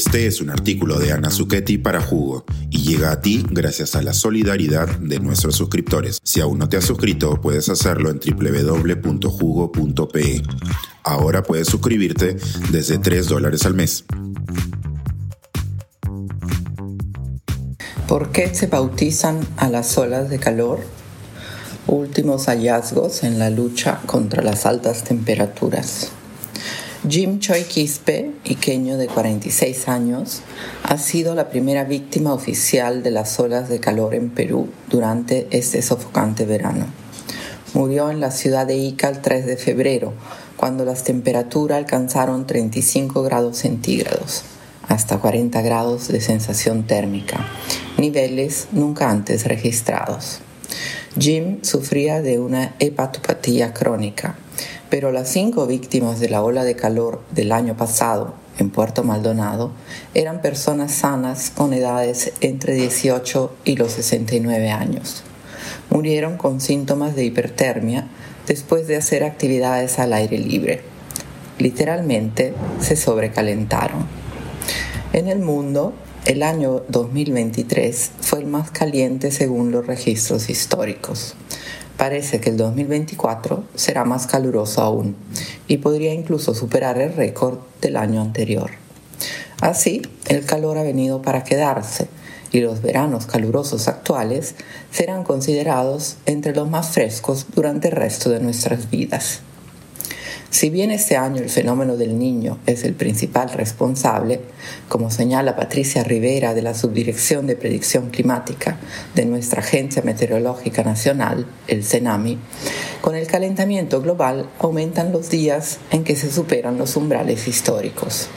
Este es un artículo de Ana Zucchetti para Jugo y llega a ti gracias a la solidaridad de nuestros suscriptores. Si aún no te has suscrito, puedes hacerlo en www.jugo.pe. Ahora puedes suscribirte desde 3 dólares al mes. ¿Por qué se bautizan a las olas de calor? Últimos hallazgos en la lucha contra las altas temperaturas. Jim Choi Quispe, iqueño de 46 años, ha sido la primera víctima oficial de las olas de calor en Perú durante este sofocante verano. Murió en la ciudad de Ica el 3 de febrero, cuando las temperaturas alcanzaron 35 grados centígrados, hasta 40 grados de sensación térmica, niveles nunca antes registrados. Jim sufría de una hepatopatía crónica, pero las cinco víctimas de la ola de calor del año pasado en Puerto Maldonado eran personas sanas con edades entre 18 y los 69 años. Murieron con síntomas de hipertermia después de hacer actividades al aire libre. Literalmente se sobrecalentaron. En el mundo, el año 2023 fue el más caliente según los registros históricos. Parece que el 2024 será más caluroso aún y podría incluso superar el récord del año anterior. Así, el calor ha venido para quedarse y los veranos calurosos actuales serán considerados entre los más frescos durante el resto de nuestras vidas. Si bien este año el fenómeno del niño es el principal responsable, como señala Patricia Rivera de la Subdirección de Predicción Climática de nuestra Agencia Meteorológica Nacional, el CENAMI, con el calentamiento global aumentan los días en que se superan los umbrales históricos.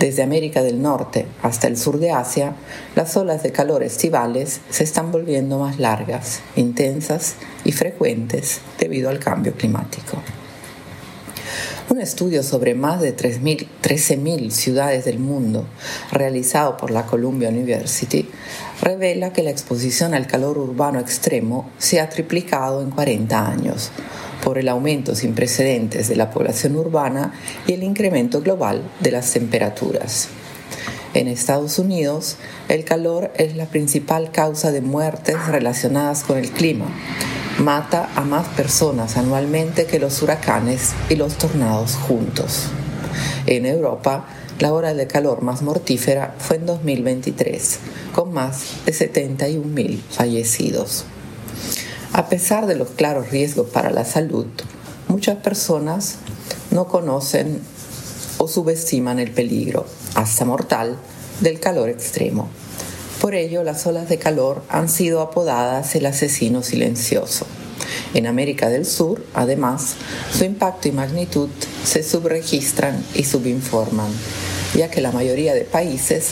Desde América del Norte hasta el sur de Asia, las olas de calor estivales se están volviendo más largas, intensas y frecuentes debido al cambio climático. Un estudio sobre más de 13.000 ciudades del mundo, realizado por la Columbia University, revela que la exposición al calor urbano extremo se ha triplicado en 40 años por el aumento sin precedentes de la población urbana y el incremento global de las temperaturas. En Estados Unidos, el calor es la principal causa de muertes relacionadas con el clima, mata a más personas anualmente que los huracanes y los tornados juntos. En Europa, la hora de calor más mortífera fue en 2023, con más de 71.000 fallecidos. A pesar de los claros riesgos para la salud, muchas personas no conocen o subestiman el peligro, hasta mortal, del calor extremo. Por ello, las olas de calor han sido apodadas el asesino silencioso. En América del Sur, además, su impacto y magnitud se subregistran y subinforman, ya que la mayoría de países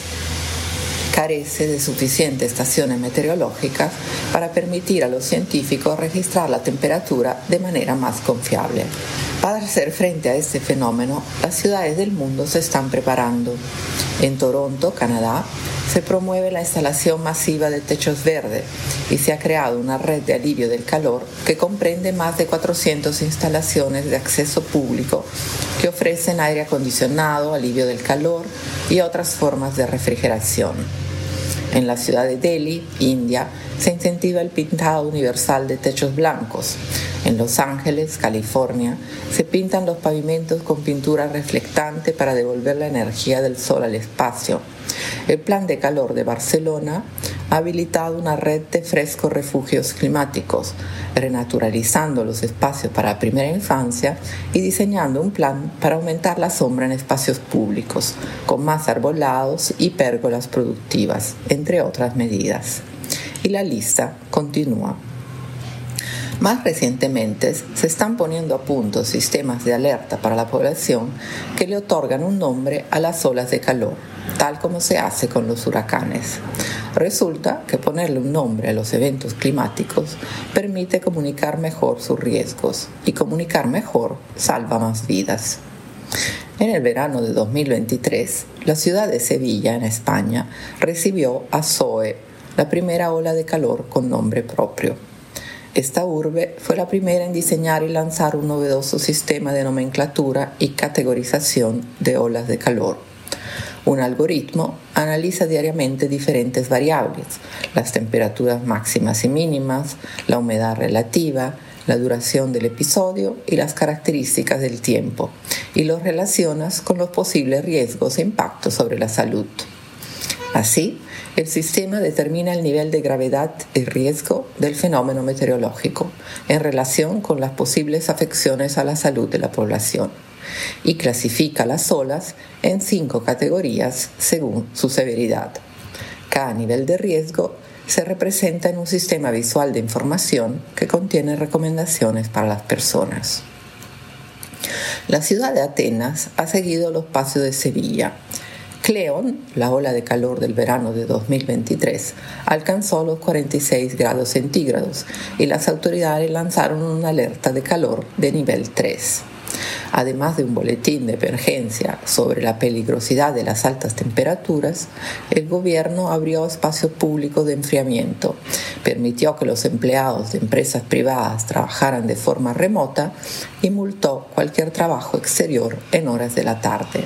carece de suficientes estaciones meteorológicas para permitir a los científicos registrar la temperatura de manera más confiable. Para hacer frente a este fenómeno, las ciudades del mundo se están preparando. En Toronto, Canadá, se promueve la instalación masiva de techos verdes y se ha creado una red de alivio del calor que comprende más de 400 instalaciones de acceso público que ofrecen aire acondicionado, alivio del calor y otras formas de refrigeración. En la ciudad de Delhi, India, se incentiva el pintado universal de techos blancos. En Los Ángeles, California, se pintan los pavimentos con pintura reflectante para devolver la energía del sol al espacio el Plan de Calor de Barcelona ha habilitado una red de frescos refugios climáticos, renaturalizando los espacios para primera infancia y diseñando un plan para aumentar la sombra en espacios públicos, con más arbolados y pérgolas productivas, entre otras medidas. Y la lista continúa. Más recientemente se están poniendo a punto sistemas de alerta para la población que le otorgan un nombre a las olas de calor tal como se hace con los huracanes. Resulta que ponerle un nombre a los eventos climáticos permite comunicar mejor sus riesgos y comunicar mejor salva más vidas. En el verano de 2023, la ciudad de Sevilla, en España, recibió a Zoe, la primera ola de calor con nombre propio. Esta urbe fue la primera en diseñar y lanzar un novedoso sistema de nomenclatura y categorización de olas de calor Un algoritmo analiza diariamente diferentes variables, las temperaturas máximas y mínimas, la humedad relativa, la duración del episodio y las características del tiempo, y los relacionas con los posibles riesgos e impactos sobre la salud. Así, el sistema determina el nivel de gravedad y riesgo del fenómeno meteorológico en relación con las posibles afecciones a la salud de la población y clasifica las olas en cinco categorías según su severidad. Cada nivel de riesgo se representa en un sistema visual de información que contiene recomendaciones para las personas. La ciudad de Atenas ha seguido los pasos de Sevilla Cleon, la ola de calor del verano de 2023, alcanzó los 46 grados centígrados y las autoridades lanzaron una alerta de calor de nivel 3 además de un boletín de emergencia sobre la peligrosidad de las altas temperaturas, el gobierno abrió espacios públicos de enfriamiento, permitió que los empleados de empresas privadas trabajaran de forma remota y multó cualquier trabajo exterior en horas de la tarde.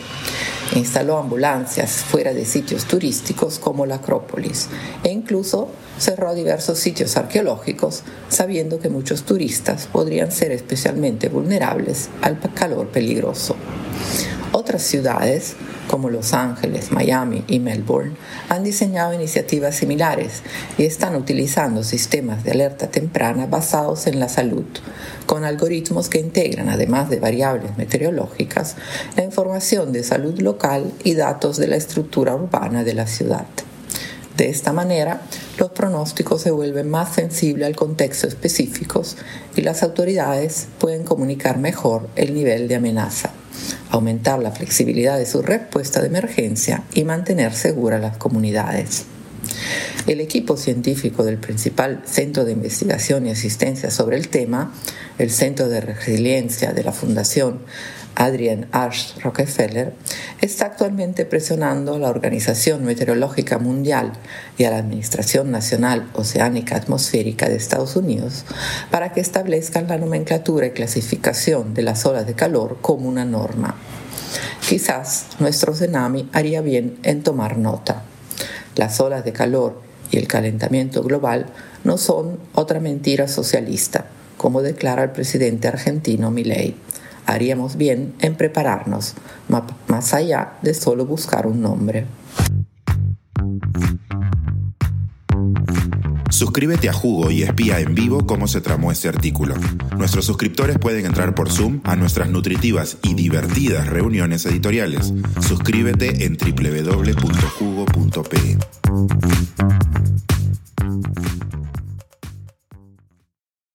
Instaló ambulancias fuera de sitios turísticos como la Acrópolis e incluso cerró diversos sitios arqueológicos sabiendo que muchos turistas podrían ser especialmente vulnerables al calor peligroso. Otras ciudades, como Los Ángeles, Miami y Melbourne, han diseñado iniciativas similares y están utilizando sistemas de alerta temprana basados en la salud, con algoritmos que integran, además de variables meteorológicas, la información de salud local y datos de la estructura urbana de la ciudad. De esta manera, los pronósticos se vuelven más sensibles al contexto específico y las autoridades pueden comunicar mejor el nivel de amenaza, aumentar la flexibilidad de su respuesta de emergencia y mantener seguras las comunidades. El equipo científico del principal centro de investigación y asistencia sobre el tema, el Centro de Resiliencia de la Fundación Adrian Ash Rockefeller, está actualmente presionando a la Organización Meteorológica Mundial y a la Administración Nacional Oceánica Atmosférica de Estados Unidos para que establezcan la nomenclatura y clasificación de las olas de calor como una norma. Quizás nuestro tsunami haría bien en tomar nota. Las olas de calor y el calentamiento global no son otra mentira socialista, como declara el presidente argentino Milei haríamos bien en prepararnos, más allá de solo buscar un nombre. Suscríbete a Jugo y espía en vivo cómo se tramó este artículo. Nuestros suscriptores pueden entrar por Zoom a nuestras nutritivas y divertidas reuniones editoriales. Suscríbete en www.jugo.pe.